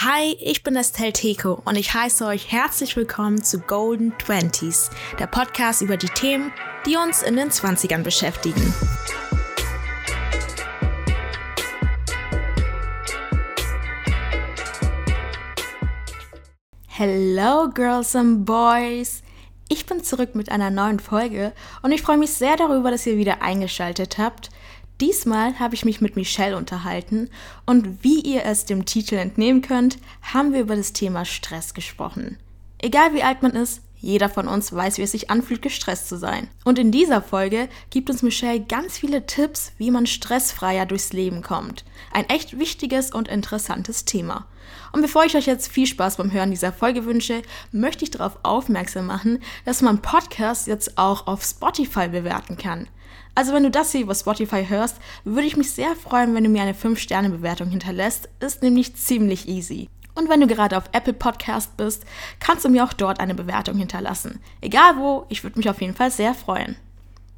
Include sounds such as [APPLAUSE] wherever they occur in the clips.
Hi, ich bin Estelle Teko und ich heiße euch herzlich willkommen zu Golden Twenties, der Podcast über die Themen, die uns in den 20ern beschäftigen. Hello Girls and Boys! Ich bin zurück mit einer neuen Folge und ich freue mich sehr darüber, dass ihr wieder eingeschaltet habt. Diesmal habe ich mich mit Michelle unterhalten und wie ihr es dem Titel entnehmen könnt, haben wir über das Thema Stress gesprochen. Egal wie alt man ist, jeder von uns weiß, wie es sich anfühlt, gestresst zu sein. Und in dieser Folge gibt uns Michelle ganz viele Tipps, wie man stressfreier durchs Leben kommt. Ein echt wichtiges und interessantes Thema. Und bevor ich euch jetzt viel Spaß beim Hören dieser Folge wünsche, möchte ich darauf aufmerksam machen, dass man Podcasts jetzt auch auf Spotify bewerten kann. Also wenn du das hier über Spotify hörst, würde ich mich sehr freuen, wenn du mir eine 5-Sterne-Bewertung hinterlässt. Ist nämlich ziemlich easy. Und wenn du gerade auf Apple Podcast bist, kannst du mir auch dort eine Bewertung hinterlassen. Egal wo, ich würde mich auf jeden Fall sehr freuen.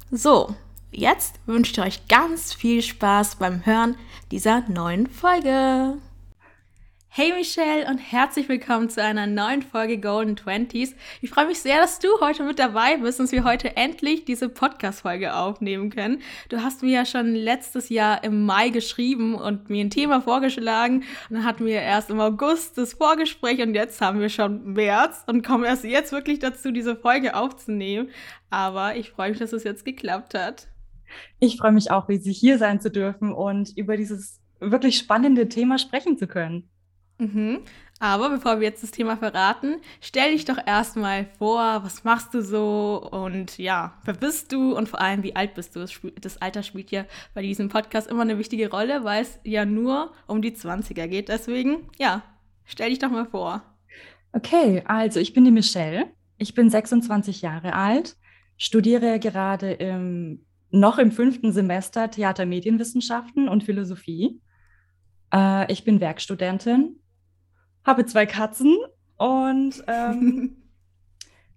So, jetzt wünsche ich euch ganz viel Spaß beim Hören dieser neuen Folge. Hey Michelle und herzlich willkommen zu einer neuen Folge Golden Twenties. Ich freue mich sehr, dass du heute mit dabei bist und wir heute endlich diese Podcast-Folge aufnehmen können. Du hast mir ja schon letztes Jahr im Mai geschrieben und mir ein Thema vorgeschlagen. Und dann hatten wir erst im August das Vorgespräch und jetzt haben wir schon März und kommen erst jetzt wirklich dazu, diese Folge aufzunehmen. Aber ich freue mich, dass es jetzt geklappt hat. Ich freue mich auch, riesig hier sein zu dürfen und über dieses wirklich spannende Thema sprechen zu können. Mhm. Aber bevor wir jetzt das Thema verraten, stell dich doch erstmal vor, was machst du so und ja, wer bist du und vor allem, wie alt bist du? Das Alter spielt ja bei diesem Podcast immer eine wichtige Rolle, weil es ja nur um die 20er geht. Deswegen, ja, stell dich doch mal vor. Okay, also ich bin die Michelle. Ich bin 26 Jahre alt, studiere gerade im, noch im fünften Semester Theatermedienwissenschaften und Philosophie. Äh, ich bin Werkstudentin habe zwei Katzen und [LAUGHS] ähm,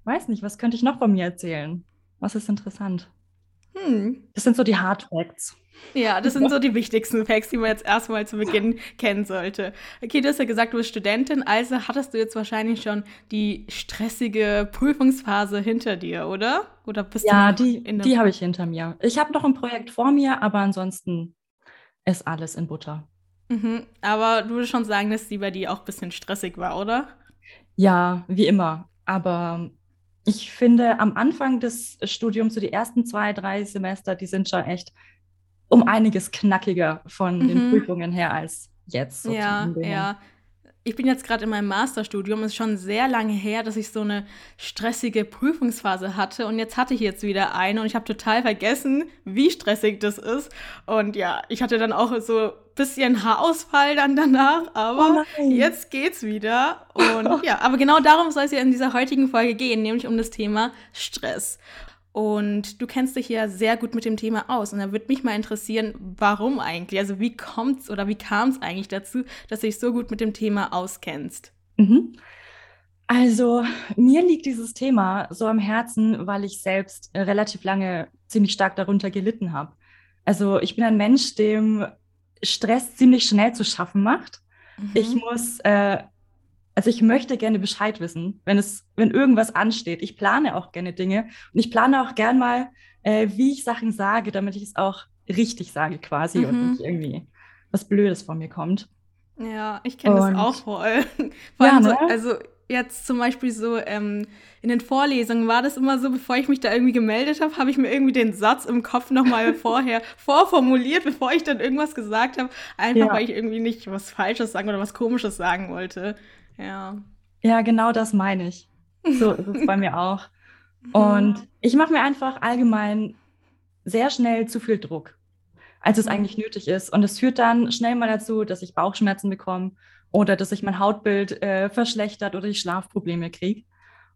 weiß nicht, was könnte ich noch von mir erzählen? Was ist interessant? Hm. Das sind so die Hard Facts. Ja, das sind so [LAUGHS] die wichtigsten Facts, die man jetzt erstmal zu Beginn kennen sollte. Okay, du hast ja gesagt, du bist Studentin, also hattest du jetzt wahrscheinlich schon die stressige Prüfungsphase hinter dir, oder? Oder bist ja, du die, die habe ich hinter mir. Ich habe noch ein Projekt vor mir, aber ansonsten ist alles in Butter. Mhm. Aber du würdest schon sagen, dass die bei dir auch ein bisschen stressig war, oder? Ja, wie immer. Aber ich finde, am Anfang des Studiums, so die ersten zwei, drei Semester, die sind schon echt um einiges knackiger von mhm. den Prüfungen her als jetzt. So ja, ja ich bin jetzt gerade in meinem Masterstudium. Es ist schon sehr lange her, dass ich so eine stressige Prüfungsphase hatte. Und jetzt hatte ich jetzt wieder eine und ich habe total vergessen, wie stressig das ist. Und ja, ich hatte dann auch so ein bisschen Haarausfall dann danach. Aber oh jetzt geht's wieder. [LAUGHS] Und ja, aber genau darum soll es ja in dieser heutigen Folge gehen, nämlich um das Thema Stress. Und du kennst dich ja sehr gut mit dem Thema aus. Und da würde mich mal interessieren, warum eigentlich? Also wie kommt es oder wie kam es eigentlich dazu, dass du dich so gut mit dem Thema auskennst? Mhm. Also mir liegt dieses Thema so am Herzen, weil ich selbst relativ lange ziemlich stark darunter gelitten habe. Also ich bin ein Mensch, dem Stress ziemlich schnell zu schaffen macht. Mhm. Ich muss äh, also ich möchte gerne Bescheid wissen, wenn es, wenn irgendwas ansteht. Ich plane auch gerne Dinge und ich plane auch gern mal, äh, wie ich Sachen sage, damit ich es auch richtig sage quasi mhm. und nicht irgendwie was Blödes von mir kommt. Ja, ich kenne das auch voll. [LAUGHS] Vor ja, ne? so, also jetzt zum Beispiel so ähm, in den Vorlesungen war das immer so, bevor ich mich da irgendwie gemeldet habe, habe ich mir irgendwie den Satz im Kopf nochmal [LAUGHS] vorher vorformuliert, bevor ich dann irgendwas gesagt habe, einfach ja. weil ich irgendwie nicht was Falsches sagen oder was Komisches sagen wollte. Ja. Ja, genau das meine ich. So ist es bei mir [LAUGHS] auch. Und ich mache mir einfach allgemein sehr schnell zu viel Druck, als es eigentlich nötig ist. Und es führt dann schnell mal dazu, dass ich Bauchschmerzen bekomme oder dass sich mein Hautbild äh, verschlechtert oder ich Schlafprobleme kriege.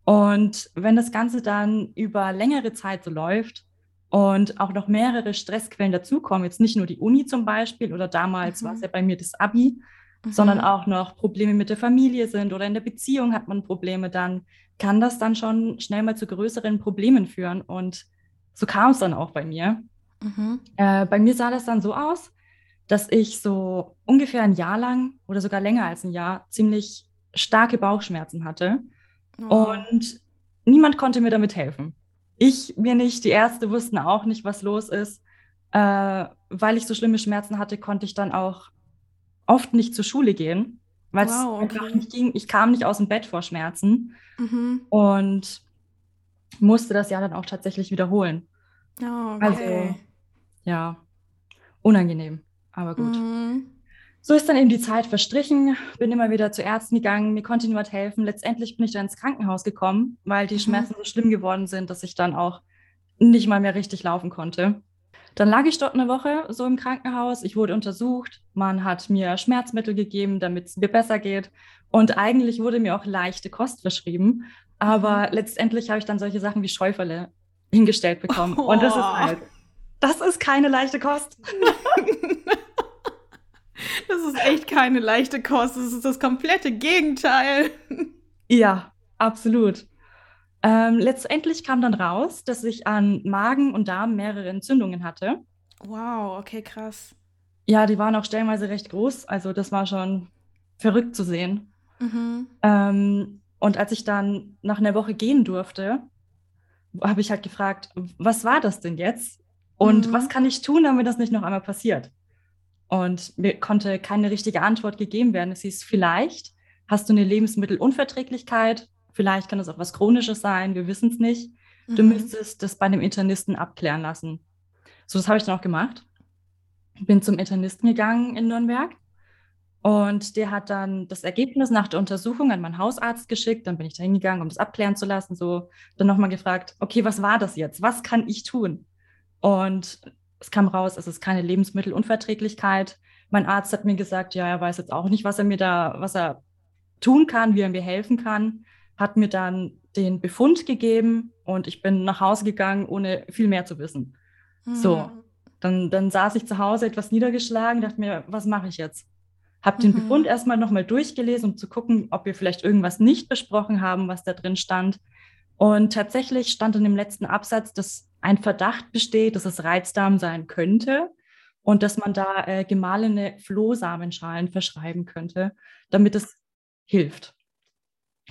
Und wenn das Ganze dann über längere Zeit so läuft und auch noch mehrere Stressquellen dazukommen, jetzt nicht nur die Uni zum Beispiel oder damals mhm. war es ja bei mir das Abi, mhm. sondern auch noch Probleme mit der Familie sind oder in der Beziehung hat man Probleme, dann kann das dann schon schnell mal zu größeren Problemen führen. Und so kam es dann auch bei mir. Mhm. Äh, bei mir sah das dann so aus, dass ich so ungefähr ein Jahr lang oder sogar länger als ein Jahr ziemlich starke Bauchschmerzen hatte. Oh. Und niemand konnte mir damit helfen. Ich mir nicht, die Ärzte wussten auch nicht, was los ist. Äh, weil ich so schlimme Schmerzen hatte, konnte ich dann auch oft nicht zur Schule gehen, weil wow, es einfach nicht ging. Ich kam nicht aus dem Bett vor Schmerzen mhm. und musste das ja dann auch tatsächlich wiederholen. Oh, okay. Also, ja, unangenehm, aber gut. Mhm. So ist dann eben die Zeit verstrichen, bin immer wieder zu Ärzten gegangen, mir konnte niemand helfen. Letztendlich bin ich dann ins Krankenhaus gekommen, weil die mhm. Schmerzen so schlimm geworden sind, dass ich dann auch nicht mal mehr richtig laufen konnte. Dann lag ich dort eine Woche so im Krankenhaus. Ich wurde untersucht. Man hat mir Schmerzmittel gegeben, damit es mir besser geht. Und eigentlich wurde mir auch leichte Kost verschrieben. Aber mhm. letztendlich habe ich dann solche Sachen wie Schäuferle hingestellt bekommen. Oh. Und das ist halt, das ist keine leichte Kost. [LAUGHS] Das ist echt keine leichte Kost. Das ist das komplette Gegenteil. Ja, absolut. Ähm, letztendlich kam dann raus, dass ich an Magen und Darm mehrere Entzündungen hatte. Wow, okay, krass. Ja, die waren auch stellenweise recht groß. Also das war schon verrückt zu sehen. Mhm. Ähm, und als ich dann nach einer Woche gehen durfte, habe ich halt gefragt, was war das denn jetzt? Und mhm. was kann ich tun, damit das nicht noch einmal passiert? Und mir konnte keine richtige Antwort gegeben werden. Es hieß, vielleicht hast du eine Lebensmittelunverträglichkeit, vielleicht kann es auch was Chronisches sein, wir wissen es nicht. Du mhm. müsstest das bei einem Internisten abklären lassen. So, das habe ich dann auch gemacht. Bin zum Internisten gegangen in Nürnberg und der hat dann das Ergebnis nach der Untersuchung an meinen Hausarzt geschickt. Dann bin ich da hingegangen, um das abklären zu lassen. So, dann nochmal gefragt, okay, was war das jetzt? Was kann ich tun? Und es kam raus, es ist keine Lebensmittelunverträglichkeit. Mein Arzt hat mir gesagt, ja, er weiß jetzt auch nicht, was er mir da, was er tun kann, wie er mir helfen kann, hat mir dann den Befund gegeben und ich bin nach Hause gegangen, ohne viel mehr zu wissen. Mhm. So, dann, dann saß ich zu Hause etwas niedergeschlagen, dachte mir, was mache ich jetzt? Habe den mhm. Befund erstmal nochmal durchgelesen, um zu gucken, ob wir vielleicht irgendwas nicht besprochen haben, was da drin stand. Und tatsächlich stand in dem letzten Absatz, dass ein Verdacht besteht, dass es Reizdarm sein könnte und dass man da äh, gemahlene Flohsamenschalen verschreiben könnte, damit es hilft.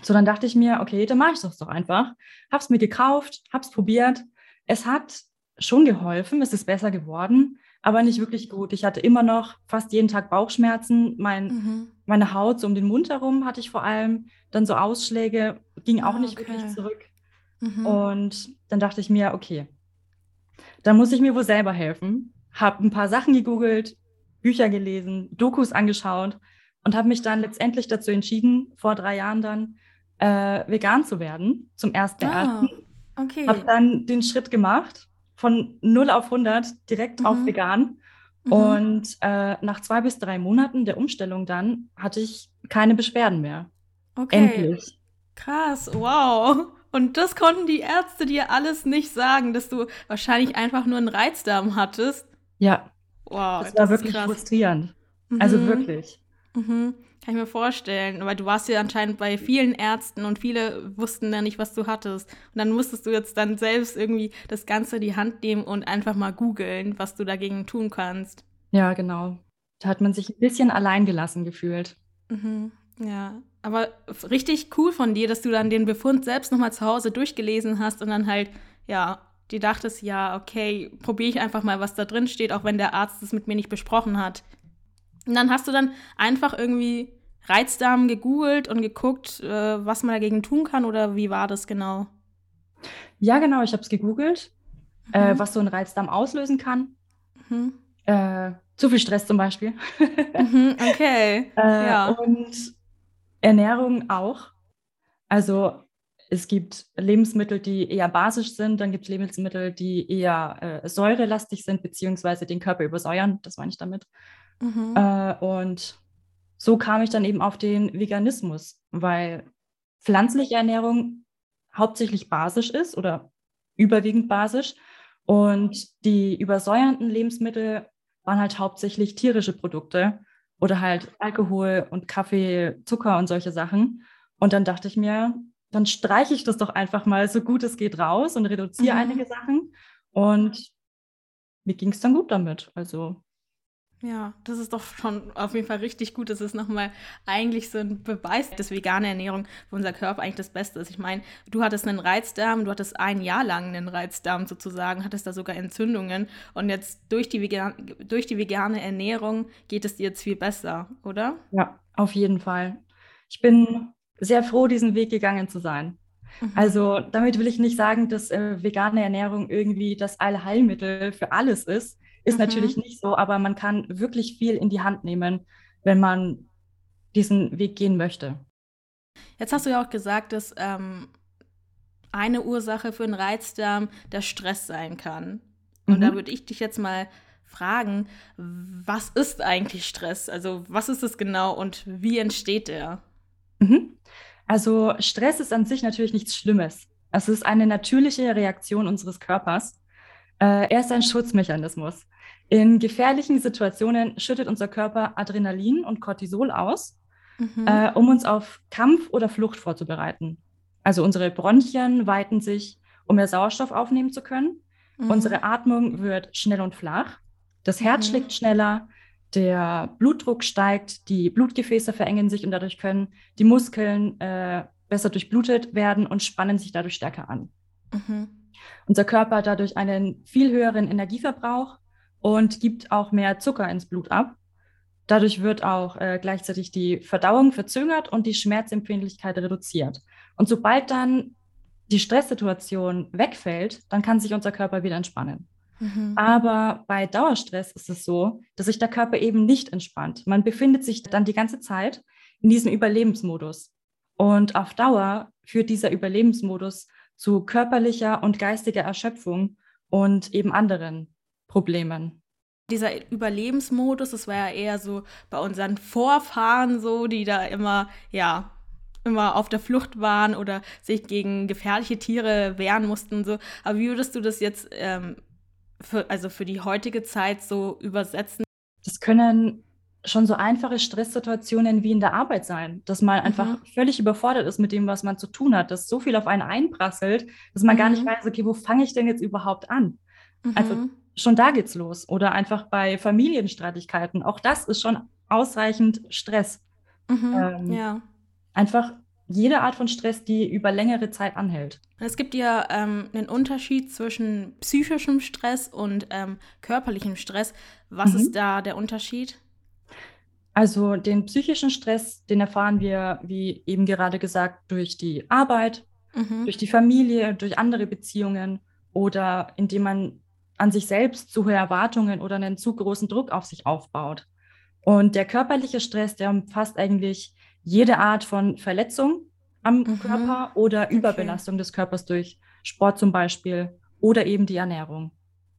So, dann dachte ich mir, okay, dann mache ich das doch einfach. Hab's mir gekauft, hab's probiert. Es hat schon geholfen, es ist besser geworden, aber nicht wirklich gut. Ich hatte immer noch fast jeden Tag Bauchschmerzen. Mein, mhm. Meine Haut so um den Mund herum hatte ich vor allem. Dann so Ausschläge, ging auch ah, nicht okay. wirklich zurück. Mhm. Und dann dachte ich mir, okay, da muss ich mir wohl selber helfen. Habe ein paar Sachen gegoogelt, Bücher gelesen, Dokus angeschaut und habe mich dann letztendlich dazu entschieden, vor drei Jahren dann äh, vegan zu werden, zum ersten ah, okay. Habe dann den Schritt gemacht, von 0 auf 100 direkt mhm. auf vegan. Mhm. Und äh, nach zwei bis drei Monaten der Umstellung dann hatte ich keine Beschwerden mehr. Okay. Endlich. Krass, wow. Und das konnten die Ärzte dir alles nicht sagen, dass du wahrscheinlich einfach nur einen Reizdarm hattest. Ja. Wow. Das war das wirklich frustrierend. Also mhm. Also wirklich. Mhm. Kann ich mir vorstellen. Aber du warst ja anscheinend bei vielen Ärzten und viele wussten dann nicht, was du hattest. Und dann musstest du jetzt dann selbst irgendwie das Ganze in die Hand nehmen und einfach mal googeln, was du dagegen tun kannst. Ja, genau. Da hat man sich ein bisschen alleingelassen gefühlt. Mhm. Ja, aber richtig cool von dir, dass du dann den Befund selbst nochmal zu Hause durchgelesen hast und dann halt, ja, die dachtest, ja, okay, probiere ich einfach mal, was da drin steht, auch wenn der Arzt es mit mir nicht besprochen hat. Und dann hast du dann einfach irgendwie Reizdarm gegoogelt und geguckt, äh, was man dagegen tun kann oder wie war das genau? Ja, genau, ich habe es gegoogelt, äh, mhm. äh, was so ein Reizdarm auslösen kann. Mhm. Äh, zu viel Stress zum Beispiel. mhm, [LAUGHS] okay. Äh, ja. Und Ernährung auch. Also es gibt Lebensmittel, die eher basisch sind, dann gibt es Lebensmittel, die eher äh, säurelastig sind, beziehungsweise den Körper übersäuern, das meine ich damit. Mhm. Äh, und so kam ich dann eben auf den Veganismus, weil pflanzliche Ernährung hauptsächlich basisch ist oder überwiegend basisch und die übersäuernden Lebensmittel waren halt hauptsächlich tierische Produkte oder halt Alkohol und Kaffee, Zucker und solche Sachen. Und dann dachte ich mir, dann streiche ich das doch einfach mal so gut es geht raus und reduziere mhm. einige Sachen. Und mir ging es dann gut damit. Also Ja, das ist doch schon auf jeden Fall richtig gut. Das ist nochmal eigentlich so ein Beweis, dass vegane Ernährung für unser Körper eigentlich das Beste ist. Ich meine, du hattest einen Reizdarm, du hattest ein Jahr lang einen Reizdarm sozusagen, hattest da sogar Entzündungen und jetzt durch die, vegan durch die vegane Ernährung geht es dir jetzt viel besser, oder? Ja, auf jeden Fall. Ich bin sehr froh, diesen Weg gegangen zu sein. Mhm. Also damit will ich nicht sagen, dass äh, vegane Ernährung irgendwie das Allheilmittel für alles ist. Ist mhm. natürlich nicht so, aber man kann wirklich viel in die Hand nehmen, wenn man diesen Weg gehen möchte. Jetzt hast du ja auch gesagt, dass ähm, eine Ursache für einen Reizdarm der Stress sein kann. Und mhm. da würde ich dich jetzt mal fragen, was ist eigentlich Stress? Also was ist es genau und wie entsteht der? Mhm. Also Stress ist an sich natürlich nichts Schlimmes. Es ist eine natürliche Reaktion unseres Körpers. Äh, er ist ein Schutzmechanismus. In gefährlichen Situationen schüttet unser Körper Adrenalin und Cortisol aus, mhm. äh, um uns auf Kampf oder Flucht vorzubereiten. Also unsere Bronchien weiten sich, um mehr Sauerstoff aufnehmen zu können. Mhm. Unsere Atmung wird schnell und flach. Das Herz mhm. schlägt schneller, der Blutdruck steigt, die Blutgefäße verengen sich und dadurch können die Muskeln äh, besser durchblutet werden und spannen sich dadurch stärker an. Mhm. Unser Körper hat dadurch einen viel höheren Energieverbrauch und gibt auch mehr Zucker ins Blut ab. Dadurch wird auch äh, gleichzeitig die Verdauung verzögert und die Schmerzempfindlichkeit reduziert. Und sobald dann die Stresssituation wegfällt, dann kann sich unser Körper wieder entspannen. Mhm. Aber bei Dauerstress ist es so, dass sich der Körper eben nicht entspannt. Man befindet sich dann die ganze Zeit in diesem Überlebensmodus. Und auf Dauer führt dieser Überlebensmodus zu körperlicher und geistiger Erschöpfung und eben anderen Problemen. Dieser Überlebensmodus, das war ja eher so bei unseren Vorfahren so, die da immer, ja, immer auf der Flucht waren oder sich gegen gefährliche Tiere wehren mussten. So. Aber wie würdest du das jetzt ähm, für, also für die heutige Zeit so übersetzen? Das können schon so einfache Stresssituationen wie in der Arbeit sein, dass man mhm. einfach völlig überfordert ist mit dem, was man zu tun hat, dass so viel auf einen einprasselt, dass man mhm. gar nicht mhm. weiß, okay, wo fange ich denn jetzt überhaupt an? Also mhm. Also schon da geht's los. Oder einfach bei Familienstreitigkeiten. Auch das ist schon ausreichend Stress. Mhm. Ähm, ja. Einfach jede Art von Stress, die über längere Zeit anhält. Es gibt ja ähm, einen Unterschied zwischen psychischem Stress und ähm, körperlichem Stress. Was mhm. ist da der Unterschied? Also den psychischen Stress, den erfahren wir, wie eben gerade gesagt, durch die Arbeit, mhm. durch die Familie, durch andere Beziehungen oder indem man an sich selbst zu hohe Erwartungen oder einen zu großen Druck auf sich aufbaut. Und der körperliche Stress, der umfasst eigentlich jede Art von Verletzung am mhm. Körper oder Überbelastung okay. des Körpers durch Sport zum Beispiel oder eben die Ernährung.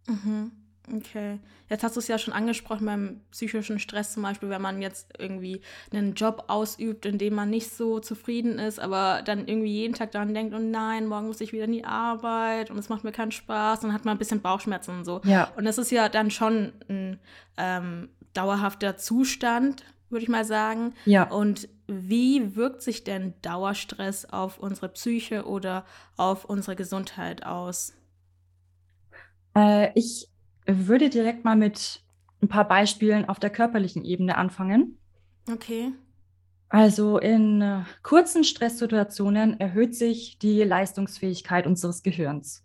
Mhm. Okay. Jetzt hast du es ja schon angesprochen beim psychischen Stress zum Beispiel, wenn man jetzt irgendwie einen Job ausübt, in dem man nicht so zufrieden ist, aber dann irgendwie jeden Tag daran denkt, oh nein, morgen muss ich wieder in die Arbeit und es macht mir keinen Spaß, dann hat man ein bisschen Bauchschmerzen und so. Ja. Und das ist ja dann schon ein ähm, dauerhafter Zustand, würde ich mal sagen. Ja. Und wie wirkt sich denn Dauerstress auf unsere Psyche oder auf unsere Gesundheit aus? Äh, ich würde direkt mal mit ein paar Beispielen auf der körperlichen Ebene anfangen. Okay. Also in äh, kurzen Stresssituationen erhöht sich die Leistungsfähigkeit unseres Gehirns.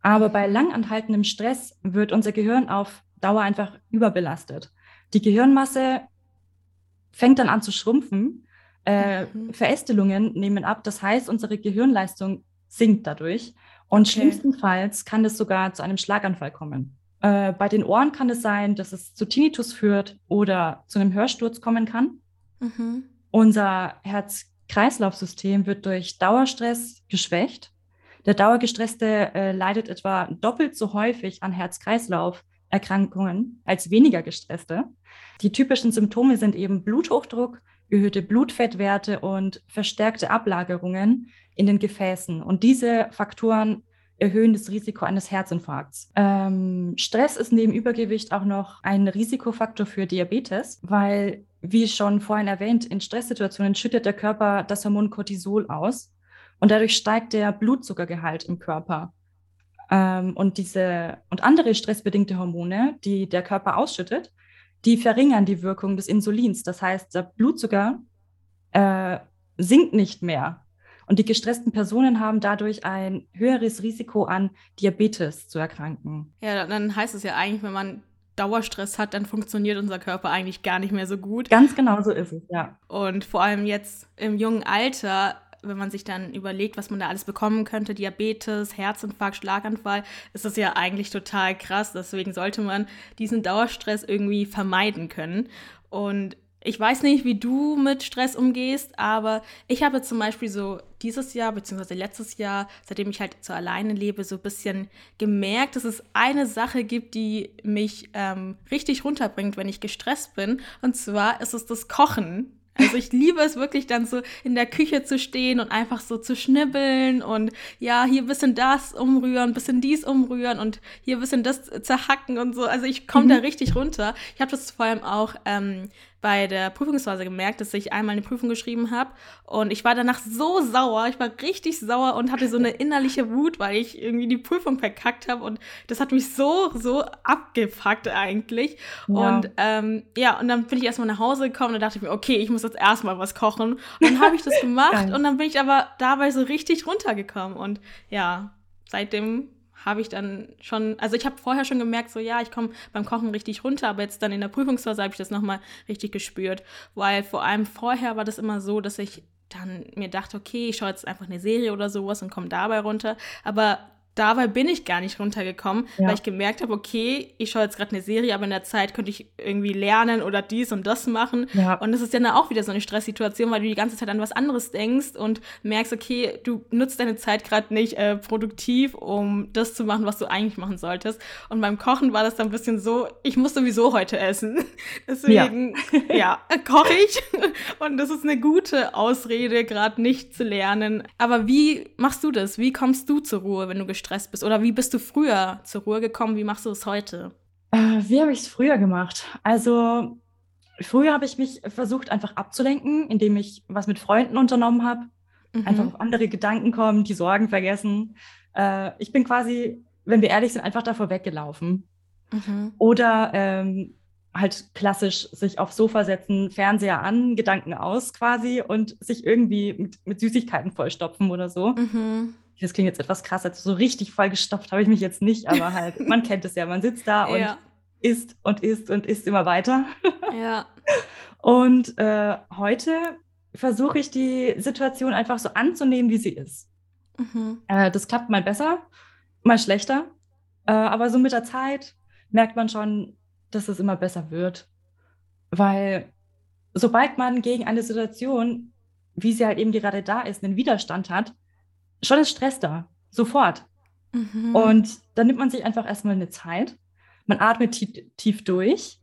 Aber bei langanhaltendem Stress wird unser Gehirn auf Dauer einfach überbelastet. Die Gehirnmasse fängt dann an zu schrumpfen. Äh, mhm. Verästelungen nehmen ab. Das heißt, unsere Gehirnleistung sinkt dadurch. Und okay. schlimmstenfalls kann es sogar zu einem Schlaganfall kommen. Äh, bei den Ohren kann es sein, dass es zu Tinnitus führt oder zu einem Hörsturz kommen kann. Mhm. Unser Herz-Kreislauf-System wird durch Dauerstress geschwächt. Der Dauergestresste äh, leidet etwa doppelt so häufig an Herz-Kreislauf-Erkrankungen als weniger gestresste. Die typischen Symptome sind eben Bluthochdruck, erhöhte Blutfettwerte und verstärkte Ablagerungen in den Gefäßen. Und diese Faktoren erhöhen das Risiko eines Herzinfarkts. Ähm, Stress ist neben Übergewicht auch noch ein Risikofaktor für Diabetes, weil, wie schon vorhin erwähnt, in Stresssituationen schüttet der Körper das Hormon Cortisol aus und dadurch steigt der Blutzuckergehalt im Körper. Ähm, und diese und andere stressbedingte Hormone, die der Körper ausschüttet, die verringern die Wirkung des Insulins. Das heißt, der Blutzucker äh, sinkt nicht mehr. Und die gestressten Personen haben dadurch ein höheres Risiko an Diabetes zu erkranken. Ja, dann heißt es ja eigentlich, wenn man Dauerstress hat, dann funktioniert unser Körper eigentlich gar nicht mehr so gut. Ganz genau so ist es, ja. Und vor allem jetzt im jungen Alter, wenn man sich dann überlegt, was man da alles bekommen könnte, Diabetes, Herzinfarkt, Schlaganfall, ist das ja eigentlich total krass. Deswegen sollte man diesen Dauerstress irgendwie vermeiden können. Und ich weiß nicht, wie du mit Stress umgehst, aber ich habe zum Beispiel so dieses Jahr, beziehungsweise letztes Jahr, seitdem ich halt so alleine lebe, so ein bisschen gemerkt, dass es eine Sache gibt, die mich ähm, richtig runterbringt, wenn ich gestresst bin. Und zwar ist es das Kochen. Also ich liebe es wirklich dann so in der Küche zu stehen und einfach so zu schnibbeln und ja, hier ein bisschen das umrühren, ein bisschen dies umrühren und hier ein bisschen das zerhacken und so. Also ich komme mhm. da richtig runter. Ich habe das vor allem auch ähm, bei der Prüfungsphase gemerkt, dass ich einmal eine Prüfung geschrieben habe und ich war danach so sauer, ich war richtig sauer und hatte so eine [LAUGHS] innerliche Wut, weil ich irgendwie die Prüfung verkackt habe und das hat mich so, so abgefuckt eigentlich. Ja. Und ähm, ja, und dann bin ich erstmal nach Hause gekommen und dachte ich mir, okay, ich muss jetzt erstmal was kochen. Und dann habe ich das [LAUGHS] gemacht und dann bin ich aber dabei so richtig runtergekommen und ja, seitdem habe ich dann schon, also ich habe vorher schon gemerkt, so ja, ich komme beim Kochen richtig runter, aber jetzt dann in der Prüfungsphase habe ich das nochmal richtig gespürt, weil vor allem vorher war das immer so, dass ich dann mir dachte, okay, ich schaue jetzt einfach eine Serie oder sowas und komme dabei runter, aber dabei bin ich gar nicht runtergekommen, ja. weil ich gemerkt habe, okay, ich schaue jetzt gerade eine Serie, aber in der Zeit könnte ich irgendwie lernen oder dies und das machen. Ja. Und das ist ja dann auch wieder so eine Stresssituation, weil du die ganze Zeit an was anderes denkst und merkst, okay, du nutzt deine Zeit gerade nicht äh, produktiv, um das zu machen, was du eigentlich machen solltest. Und beim Kochen war das dann ein bisschen so, ich muss sowieso heute essen. [LAUGHS] Deswegen, ja, ja koche ich. [LAUGHS] und das ist eine gute Ausrede, gerade nicht zu lernen. Aber wie machst du das? Wie kommst du zur Ruhe, wenn du gestresst gestresst bist? Oder wie bist du früher zur Ruhe gekommen? Wie machst du es heute? Äh, wie habe ich es früher gemacht? Also früher habe ich mich versucht, einfach abzulenken, indem ich was mit Freunden unternommen habe. Mhm. Einfach auf andere Gedanken kommen, die Sorgen vergessen. Äh, ich bin quasi, wenn wir ehrlich sind, einfach davor weggelaufen. Mhm. Oder ähm, halt klassisch sich aufs Sofa setzen, Fernseher an, Gedanken aus quasi und sich irgendwie mit, mit Süßigkeiten vollstopfen oder so. Mhm das klingt jetzt etwas krass, also so richtig vollgestopft habe ich mich jetzt nicht, aber [LAUGHS] halt, man kennt es ja, man sitzt da und ja. isst und isst und isst immer weiter. [LAUGHS] Ja. Und äh, heute versuche ich die Situation einfach so anzunehmen, wie sie ist. Mhm. Äh, das klappt mal besser, mal schlechter, äh, aber so mit der Zeit merkt man schon, dass es immer besser wird, weil sobald man gegen eine Situation, wie sie halt eben gerade da ist, einen Widerstand hat, schon ist Stress da, sofort. Mhm. Und dann nimmt man sich einfach erstmal eine Zeit, man atmet tief, tief durch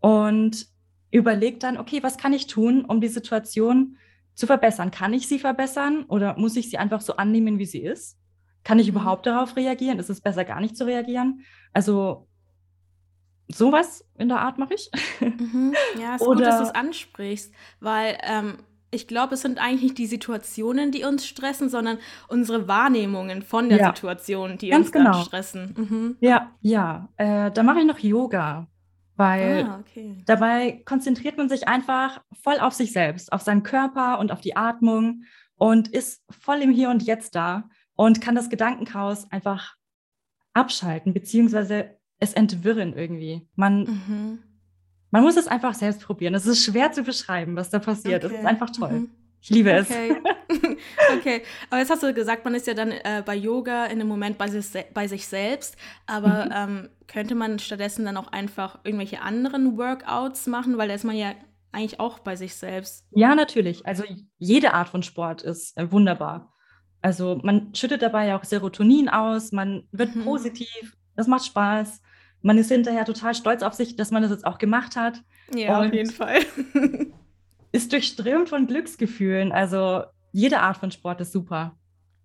und überlegt dann, okay, was kann ich tun, um die Situation zu verbessern? Kann ich sie verbessern oder muss ich sie einfach so annehmen, wie sie ist? Kann ich mhm. überhaupt darauf reagieren? Ist es besser, gar nicht zu reagieren? Also sowas in der Art mache ich. Mhm. [LAUGHS] Ja, es ist Oder, gut, dass du es ansprichst, weil ähm, ich glaube, es sind eigentlich nicht die Situationen, die uns stressen, sondern unsere Wahrnehmungen von der ja. Situation, die Ganz uns genau. stressen. Mhm. Ja, ja. Äh, da mache ich noch Yoga, weil ah, okay. dabei konzentriert man sich einfach voll auf sich selbst, auf seinen Körper und auf die Atmung und ist voll im Hier und Jetzt da und kann das Gedankenchaos einfach abschalten, beziehungsweise es entwirren irgendwie. Man mhm. Man muss es einfach selbst probieren. Es ist schwer zu beschreiben, was da passiert. Es ist einfach toll. Mhm. Ich liebe es. Okay. [LAUGHS] okay. Aber jetzt hast du gesagt, man ist ja dann äh, bei Yoga in dem Moment bei sich, bei sich selbst. Aber mhm. ähm, könnte man stattdessen dann auch einfach irgendwelche anderen Workouts machen? Weil da ist man ja eigentlich auch bei sich selbst. Ja, natürlich. Also jede Art von Sport ist äh, wunderbar. Also man schüttet dabei ja auch Serotonin aus, man wird mhm. positiv, das macht Spaß man ist hinterher total stolz auf sich, dass man das jetzt auch gemacht hat. Ja, auf jeden Fall. [LAUGHS] ist durchströmt von Glücksgefühlen. Also jede Art von Sport ist super.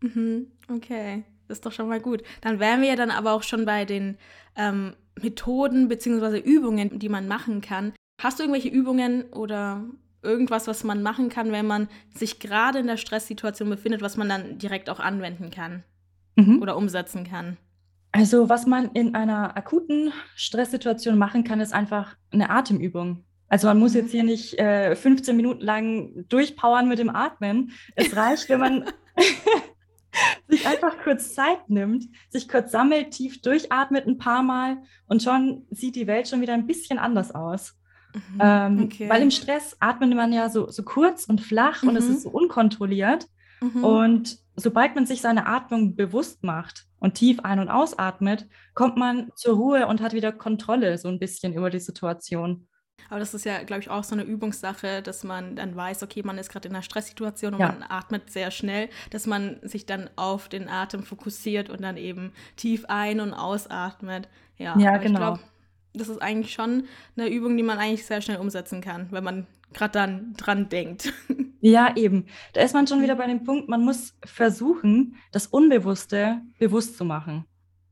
Mhm, okay, das ist doch schon mal gut. Dann wären wir ja dann aber auch schon bei den ähm, Methoden bzw. Übungen, die man machen kann. Hast du irgendwelche Übungen oder irgendwas, was man machen kann, wenn man sich gerade in der Stresssituation befindet, was man dann direkt auch anwenden kann mhm. oder umsetzen kann? Also, was man in einer akuten Stresssituation machen kann, ist einfach eine Atemübung. Also man muss jetzt hier nicht äh, 15 Minuten lang durchpowern mit dem Atmen. Es [LAUGHS] reicht, wenn man [LAUGHS] sich einfach kurz Zeit nimmt, sich kurz sammelt, tief durchatmet ein paar Mal und schon sieht die Welt schon wieder ein bisschen anders aus. Mhm, ähm, okay. Weil im Stress atmet man ja so, so kurz und flach mhm. und es mhm. ist so unkontrolliert. Mhm. Und sobald man sich seine Atmung bewusst macht und tief ein- und ausatmet, kommt man zur Ruhe und hat wieder Kontrolle so ein bisschen über die Situation. Aber das ist ja, glaube ich, auch so eine Übungssache, dass man dann weiß, okay, man ist gerade in einer Stresssituation und ja. man atmet sehr schnell, dass man sich dann auf den Atem fokussiert und dann eben tief ein- und ausatmet. Ja, ja genau. Ich glaube, das ist eigentlich schon eine Übung, die man eigentlich sehr schnell umsetzen kann, wenn man gerade dann dran denkt. [LAUGHS] Ja, eben. Da ist man schon wieder bei dem Punkt, man muss versuchen, das Unbewusste bewusst zu machen.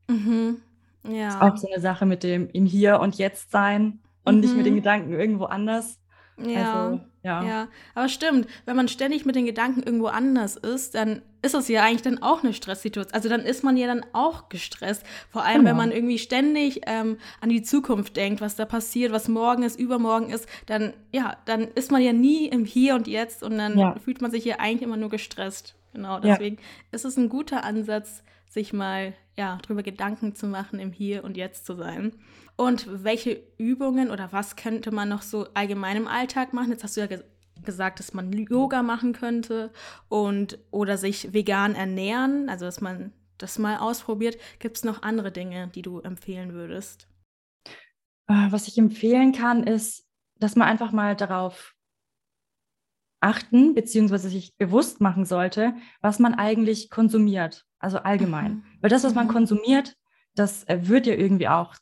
Mhm. Ja. Das ist auch so eine Sache mit dem im Hier und Jetzt sein und mhm. nicht mit den mhm. Gedanken irgendwo anders. Ja, also, ja. ja. Aber stimmt, wenn man ständig mit den Gedanken irgendwo anders ist, dann ist es ja eigentlich dann auch eine Stresssituation. Also dann ist man ja dann auch gestresst. Vor allem, genau. wenn man irgendwie ständig ähm, an die Zukunft denkt, was da passiert, was morgen ist, übermorgen ist, dann, ja, dann ist man ja nie im Hier und Jetzt und dann ja. fühlt man sich ja eigentlich immer nur gestresst. Genau, deswegen ja. ist es ein guter Ansatz, sich mal ja, darüber Gedanken zu machen, im Hier und Jetzt zu sein. Und welche Übungen oder was könnte man noch so allgemein im Alltag machen? Jetzt hast du ja ge gesagt, dass man Yoga machen könnte und oder sich vegan ernähren, also dass man das mal ausprobiert. Gibt es noch andere Dinge, die du empfehlen würdest? Äh, was ich empfehlen kann, ist, dass man einfach mal darauf achten beziehungsweise sich bewusst machen sollte, was man eigentlich konsumiert, also allgemein. Mhm. Weil das, was man mhm. konsumiert, das äh, wird ja irgendwie auch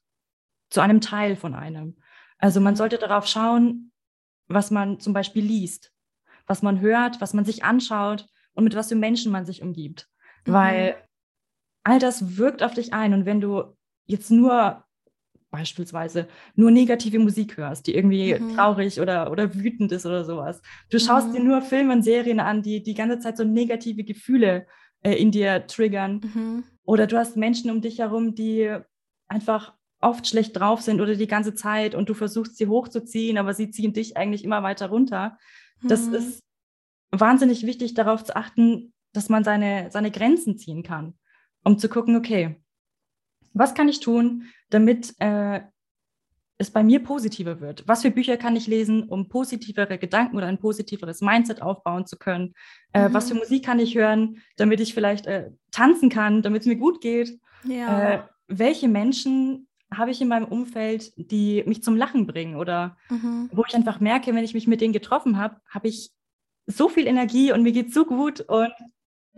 zu einem Teil von einem. Also man sollte darauf schauen, was man zum Beispiel liest, was man hört, was man sich anschaut und mit was für Menschen man sich umgibt. Mhm. Weil all das wirkt auf dich ein. Und wenn du jetzt nur beispielsweise nur negative Musik hörst, die irgendwie mhm. traurig oder, oder wütend ist oder sowas. Du schaust mhm. dir nur Filme und Serien an, die die ganze Zeit so negative Gefühle äh, in dir triggern. Mhm. Oder du hast Menschen um dich herum, die einfach oft schlecht drauf sind oder die ganze Zeit und du versuchst sie hochzuziehen, aber sie ziehen dich eigentlich immer weiter runter. Das mhm. ist wahnsinnig wichtig, darauf zu achten, dass man seine, seine Grenzen ziehen kann, um zu gucken, okay, was kann ich tun, damit äh, es bei mir positiver wird? Was für Bücher kann ich lesen, um positivere Gedanken oder ein positiveres Mindset aufbauen zu können? Äh, mhm. Was für Musik kann ich hören, damit ich vielleicht äh, tanzen kann, damit es mir gut geht? Ja. Äh, welche Menschen habe ich in meinem Umfeld, die mich zum Lachen bringen oder mhm. wo ich einfach merke, wenn ich mich mit denen getroffen habe, habe ich so viel Energie und mir geht so gut und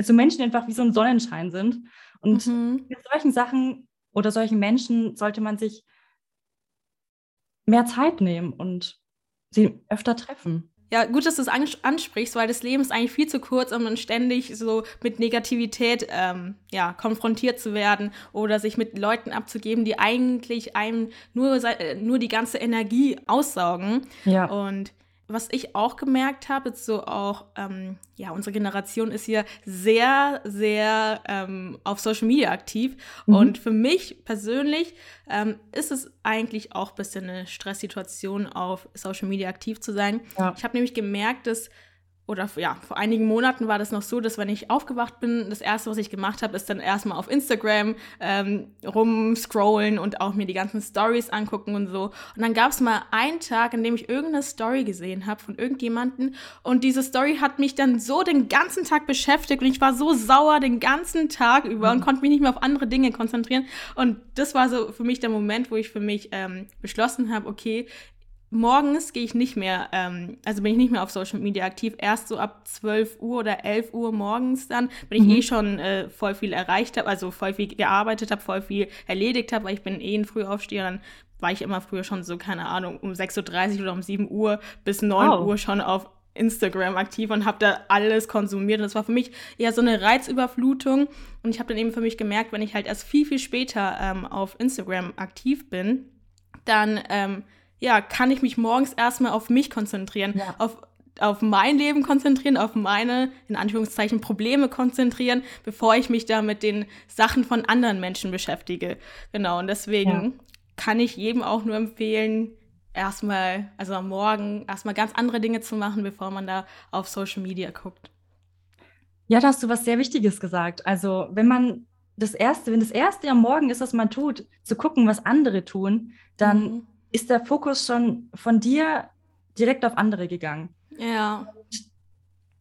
so Menschen einfach wie so ein Sonnenschein sind. Und mhm. mit solchen Sachen oder solchen Menschen sollte man sich mehr Zeit nehmen und sie öfter treffen. Ja, gut, dass du es ansprichst, weil das Leben ist eigentlich viel zu kurz, um dann ständig so mit Negativität ähm, ja, konfrontiert zu werden oder sich mit Leuten abzugeben, die eigentlich einem nur, äh, nur die ganze Energie aussaugen. Ja. Und was ich auch gemerkt habe, ist so auch, ähm, ja, unsere Generation ist hier sehr, sehr ähm, auf Social Media aktiv. Mhm. Und für mich persönlich ähm, ist es eigentlich auch ein bisschen eine Stresssituation, auf Social Media aktiv zu sein. Ja. Ich habe nämlich gemerkt, dass oder ja, vor einigen Monaten war das noch so, dass wenn ich aufgewacht bin, das erste, was ich gemacht habe, ist dann erstmal auf Instagram ähm, rumscrollen und auch mir die ganzen Stories angucken und so. Und dann gab es mal einen Tag, an dem ich irgendeine Story gesehen habe von irgendjemanden und diese Story hat mich dann so den ganzen Tag beschäftigt und ich war so sauer den ganzen Tag über und mhm. konnte mich nicht mehr auf andere Dinge konzentrieren. Und das war so für mich der Moment, wo ich für mich ähm, beschlossen habe, okay, morgens gehe ich nicht mehr, ähm, also bin ich nicht mehr auf Social Media aktiv. Erst so ab 12 Uhr oder 11 Uhr morgens dann, wenn ich mhm. eh schon äh, voll viel erreicht habe, also voll viel gearbeitet habe, voll viel erledigt habe, weil ich bin eh ein Frühaufsteher, dann war ich immer früher schon so, keine Ahnung, um 6.30 Uhr oder um 7 Uhr bis 9 wow. Uhr schon auf Instagram aktiv und habe da alles konsumiert. Und das war für mich eher so eine Reizüberflutung. Und ich habe dann eben für mich gemerkt, wenn ich halt erst viel, viel später ähm, auf Instagram aktiv bin, dann ähm, ja, kann ich mich morgens erstmal auf mich konzentrieren, ja. auf auf mein Leben konzentrieren, auf meine, in Anführungszeichen, Probleme konzentrieren, bevor ich mich da mit den Sachen von anderen Menschen beschäftige. Genau, und deswegen ja. kann ich jedem auch nur empfehlen, erstmal, also am Morgen, erstmal ganz andere Dinge zu machen, bevor man da auf Social Media guckt. Ja, da hast du was sehr Wichtiges gesagt. Also, wenn man das Erste, wenn das Erste am Morgen ist, was man tut, zu gucken, was andere tun, dann mhm. Ist der Fokus schon von dir direkt auf andere gegangen. Ja.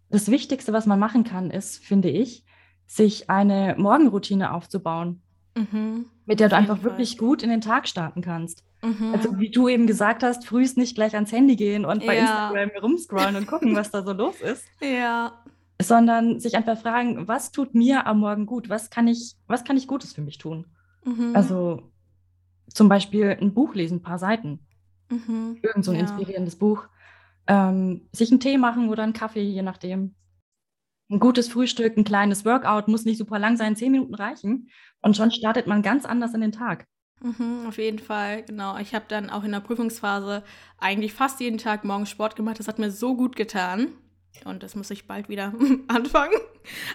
Das Wichtigste, was man machen kann, ist, finde ich, sich eine Morgenroutine aufzubauen, mhm. mit der du einfach Fall. wirklich gut in den Tag starten kannst. Mhm. Also wie du eben gesagt hast, frühst nicht gleich ans Handy gehen und bei ja. Instagram rumscrollen und gucken, was da so los ist. [LAUGHS] Ja. Sondern sich einfach fragen, was tut mir am Morgen gut? Was kann ich, was kann ich Gutes für mich tun? Mhm. Also zum Beispiel ein Buch lesen, ein paar Seiten. Mhm. Irgend so ein ja. inspirierendes Buch ähm, sich einen Tee machen oder einen Kaffee, je nachdem. Ein gutes Frühstück, ein kleines Workout muss nicht super lang sein, zehn Minuten reichen. Und schon startet man ganz anders in den Tag. Mhm, auf jeden Fall, genau. Ich habe dann auch in der Prüfungsphase eigentlich fast jeden Tag morgens Sport gemacht. Das hat mir so gut getan. Und das muss ich bald wieder [LAUGHS] anfangen.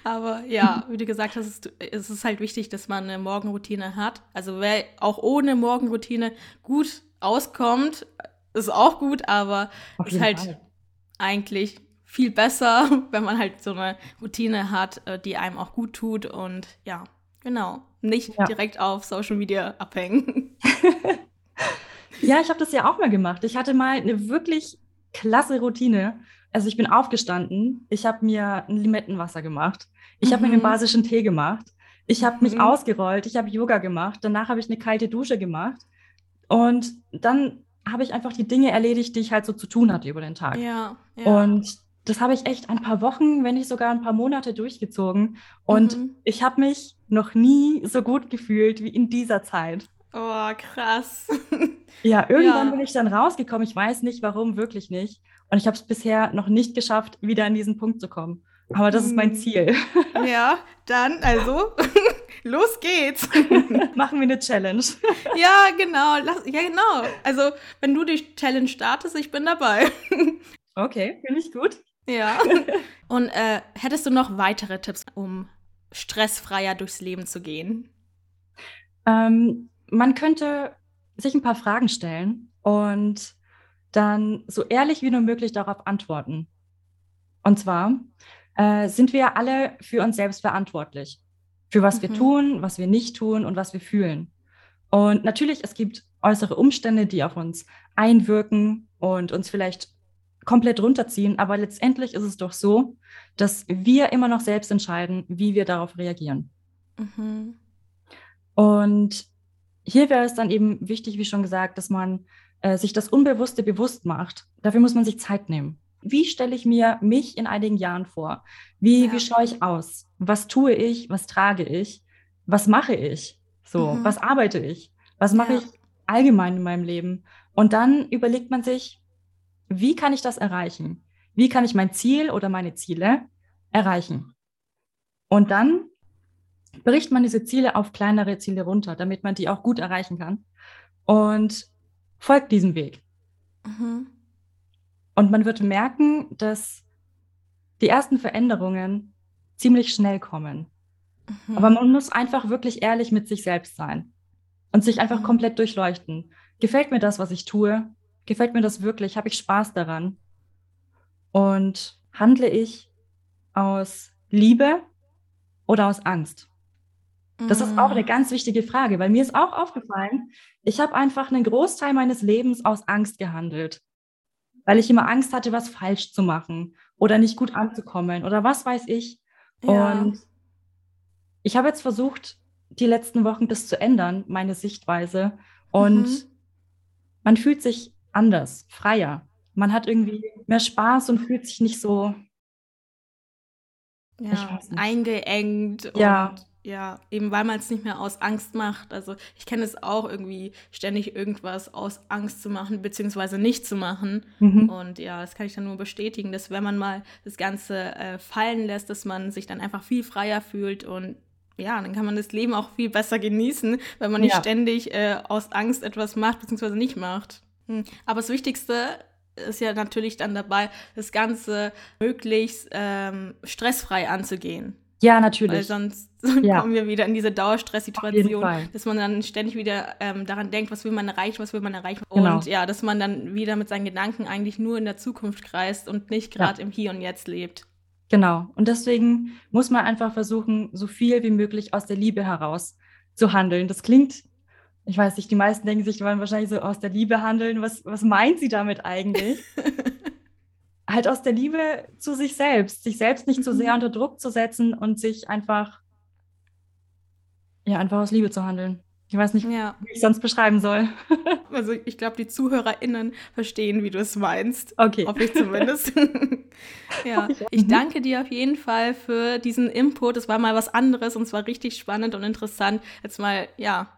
Aber ja, [LAUGHS] wie du gesagt hast, ist es halt wichtig, dass man eine Morgenroutine hat. Also wer auch ohne Morgenroutine gut auskommt, ist auch gut, aber ist halt Fall. eigentlich viel besser, [LAUGHS] wenn man halt so eine Routine hat, äh, die einem auch gut tut und ja, genau, nicht ja. direkt auf Social Media abhängen. ja, ich habe das ja auch mal gemacht. Ich hatte mal eine wirklich klasse Routine. Also ich bin aufgestanden, ich habe mir ein Limettenwasser gemacht, ich mhm. habe mir einen mhm. basischen Tee gemacht, ich habe mich mhm. ausgerollt, ich habe Yoga gemacht, danach habe ich eine kalte Dusche gemacht und dann habe ich einfach die Dinge erledigt, die ich halt so zu tun hatte über den Tag. Ja, ja. Und das habe ich echt ein paar Wochen, wenn nicht sogar ein paar Monate durchgezogen. Und mhm. ich habe mich noch nie so gut gefühlt wie in dieser Zeit. Oh, krass. ja, [LAUGHS] irgendwann ja. bin ich dann rausgekommen. Ich weiß nicht warum, wirklich nicht. Und ich habe es bisher noch nicht geschafft, wieder an diesen Punkt zu kommen. Aber das ist mein hm. Ziel. [LAUGHS] Ja, dann also [LAUGHS] los geht's. [LAUGHS] Machen wir eine Challenge. Ja, genau. Ja, genau. Also, wenn du die Challenge startest, ich bin dabei. Okay, finde ich gut. Ja. Und äh, hättest du noch weitere Tipps, um stressfreier durchs Leben zu gehen? Ähm, man könnte sich ein paar Fragen stellen und dann so ehrlich wie nur möglich darauf antworten. Und zwar, äh, sind wir alle für uns selbst verantwortlich. Für was mhm. wir tun, was wir nicht tun und was wir fühlen. Und natürlich, es gibt äußere Umstände, die auf uns einwirken und uns vielleicht komplett runterziehen. Aber letztendlich ist es doch so, dass wir immer noch selbst entscheiden, wie wir darauf reagieren. Mhm. Und hier wäre es dann eben wichtig, wie schon gesagt, dass man äh, sich das Unbewusste bewusst macht. Dafür muss man sich Zeit nehmen wie stelle ich mir mich in einigen Jahren vor? Wie, ja. wie schaue ich aus? Was tue ich? Was trage ich? Was mache ich? So, mhm. was arbeite ich? Was mache ja. ich allgemein in meinem Leben? Und dann überlegt man sich, wie kann ich das erreichen? Wie kann ich mein Ziel oder meine Ziele erreichen? Und dann bricht man diese Ziele auf kleinere Ziele runter, damit man die auch gut erreichen kann. Und folgt diesem Weg. Mhm. Und man wird merken, dass die ersten Veränderungen ziemlich schnell kommen. Mhm. Aber man muss einfach wirklich ehrlich mit sich selbst sein und sich einfach mhm. komplett durchleuchten. Gefällt mir das, was ich tue? Gefällt mir das wirklich? Habe ich Spaß daran? Und handle ich aus Liebe oder aus Angst? Das ist auch eine mhm. ganz wichtige Frage, weil mir ist auch aufgefallen, ich habe einfach einen Großteil meines Lebens aus Angst gehandelt weil ich immer Angst hatte, was falsch zu machen oder nicht gut anzukommen oder was weiß ich. Ja. Und ich habe jetzt versucht, die letzten Wochen das zu ändern, meine Sichtweise. Und mhm. man fühlt sich anders, freier. Man hat irgendwie mehr Spaß und fühlt sich nicht so ja, eingeengt ja. und ja, eben weil man es nicht mehr aus Angst macht. Also ich kenne es auch irgendwie, ständig irgendwas aus Angst zu machen, beziehungsweise nicht zu machen. Mhm. Und ja, das kann ich dann nur bestätigen, dass wenn man mal das Ganze äh, fallen lässt, dass man sich dann einfach viel freier fühlt und ja, dann kann man das Leben auch viel besser genießen, wenn man nicht ja. ständig äh, aus Angst etwas macht, beziehungsweise nicht macht. Hm. Aber das Wichtigste ist ja natürlich dann dabei, das Ganze möglichst ähm, stressfrei anzugehen. Ja, natürlich. Weil [LAUGHS] sonst ja. kommen wir wieder in diese Dauerstresssituation, dass man dann ständig wieder ähm, daran denkt, was will man erreichen, was will man erreichen. Genau. Und ja, dass man dann wieder mit seinen Gedanken eigentlich nur in der Zukunft kreist und nicht gerade ja. im Hier und Jetzt lebt. Genau. Und deswegen muss man einfach versuchen, so viel wie möglich aus der Liebe heraus zu handeln. Das klingt, ich weiß nicht, die meisten denken sich, die wollen wahrscheinlich so aus der Liebe handeln. Was, was meint sie damit eigentlich? [LAUGHS] halt aus der Liebe zu sich selbst, sich selbst nicht zu so sehr mhm. unter Druck zu setzen und sich einfach, ja, einfach aus Liebe zu handeln. Ich weiß nicht, ja. wie ich sonst beschreiben soll. [LAUGHS] also ich glaube, die ZuhörerInnen verstehen, wie du es meinst. Okay. Hoffe ich zumindest. [LAUGHS] ja. Ich mhm. danke dir auf jeden Fall für diesen Input. Es war mal was anderes und es war richtig spannend und interessant, jetzt mal, ja,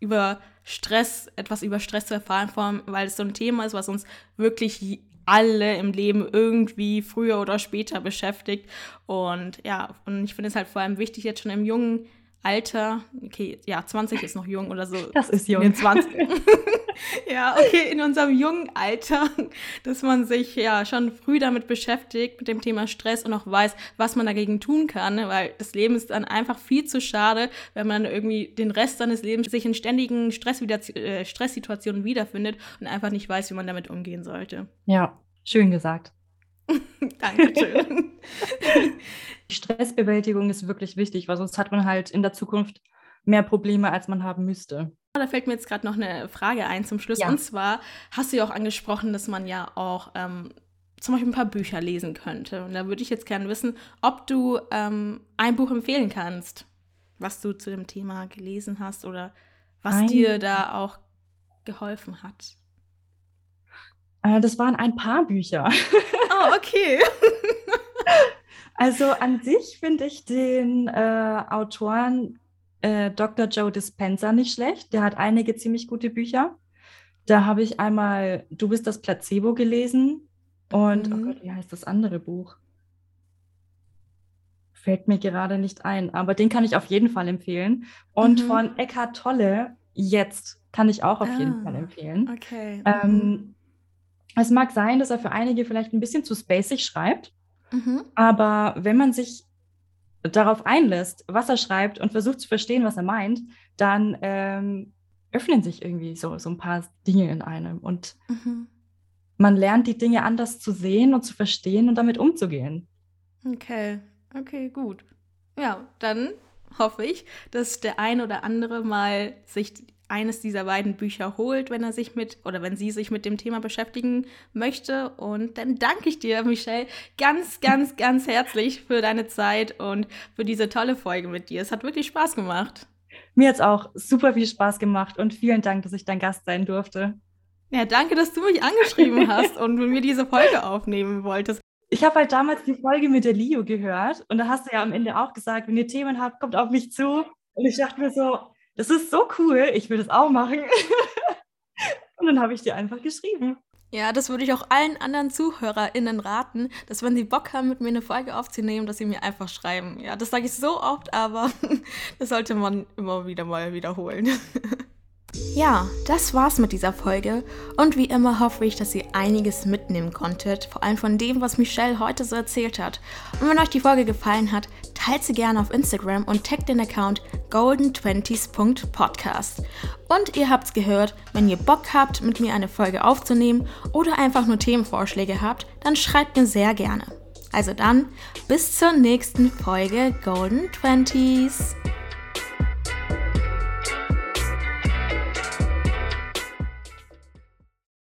über Stress, etwas über Stress zu erfahren, vor allem, weil es so ein Thema ist, was uns wirklich alle im Leben irgendwie früher oder später beschäftigt. Und ja, und ich finde es halt vor allem wichtig, jetzt schon im jungen Alter, okay, ja, 20 ist noch jung oder so. Das ist jung. In 20. [LAUGHS] [LAUGHS] ja, okay, in unserem jungen Alter, [LAUGHS] dass man sich ja schon früh damit beschäftigt, mit dem Thema Stress und auch weiß, was man dagegen tun kann, ne? weil das Leben ist dann einfach viel zu schade, wenn man irgendwie den Rest seines Lebens sich in ständigen Stress äh, Stresssituationen wiederfindet und einfach nicht weiß, wie man damit umgehen sollte. Ja, schön gesagt. [LAUGHS] Dankeschön. Stressbewältigung ist wirklich wichtig, weil sonst hat man halt in der Zukunft mehr Probleme, als man haben müsste. Da fällt mir jetzt gerade noch eine Frage ein zum Schluss. Ja. Und zwar hast du ja auch angesprochen, dass man ja auch ähm, zum Beispiel ein paar Bücher lesen könnte. Und da würde ich jetzt gerne wissen, ob du ähm, ein Buch empfehlen kannst, was du zu dem Thema gelesen hast oder was ein dir da auch geholfen hat. Äh, das waren ein paar Bücher. Oh, [LAUGHS] okay. also an sich finde ich den äh, Autoren äh, Dr. Joe Dispenza nicht schlecht. Der hat einige ziemlich gute Bücher. Da habe ich einmal Du bist das Placebo gelesen und, oh mhm. oh Gott, wie heißt das andere Buch? Fällt mir gerade nicht ein, aber den kann ich auf jeden Fall empfehlen. Und mhm. von Eckhart Tolle, jetzt kann ich auch auf ah, jeden Fall empfehlen. Okay. Ähm, mhm. es mag sein, dass er für einige vielleicht ein bisschen zu spacig schreibt, mhm. aber wenn man sich darauf einlässt, was er schreibt und versucht zu verstehen, was er meint, dann ähm, öffnen sich irgendwie so, so ein paar Dinge in einem und mhm. man lernt die Dinge anders zu sehen und zu verstehen und damit umzugehen. Okay, okay, gut. Ja, dann hoffe ich, dass der ein oder andere mal sich eines dieser beiden Bücher holt, wenn er sich mit oder wenn sie sich mit dem Thema beschäftigen möchte. Und dann danke ich dir, Michelle, ganz, ganz, [LAUGHS] ganz herzlich für deine Zeit und für diese tolle Folge mit dir. Es hat wirklich Spaß gemacht. Mir hat es auch super viel Spaß gemacht und vielen Dank, dass ich dein Gast sein durfte. Ja, danke, dass du mich angeschrieben hast und mit mir diese Folge aufnehmen wolltest. Ich habe halt damals die Folge mit der Leo gehört und da hast du ja am Ende auch gesagt, wenn ihr Themen habt, kommt auf mich zu. Und ich dachte mir so, das ist so cool, ich will das auch machen. [LAUGHS] und dann habe ich dir einfach geschrieben. Ja, das würde ich auch allen anderen ZuhörerInnen raten, dass wenn sie Bock haben, mit mir eine Folge aufzunehmen, dass sie mir einfach schreiben. Ja, das sage ich so oft, aber [LAUGHS] das sollte man immer wieder mal wiederholen. [LAUGHS] Ja, das war's mit dieser Folge und wie immer hoffe ich, dass ihr einiges mitnehmen konntet, vor allem von dem, was Michelle heute so erzählt hat. Und wenn euch die Folge gefallen hat, teilt sie gerne auf Instagram und taggt den Account golden20s.podcast. Und ihr habt's gehört, wenn ihr Bock habt, mit mir eine Folge aufzunehmen oder einfach nur Themenvorschläge habt, dann schreibt mir sehr gerne. Also dann, bis zur nächsten Folge Golden Twenties.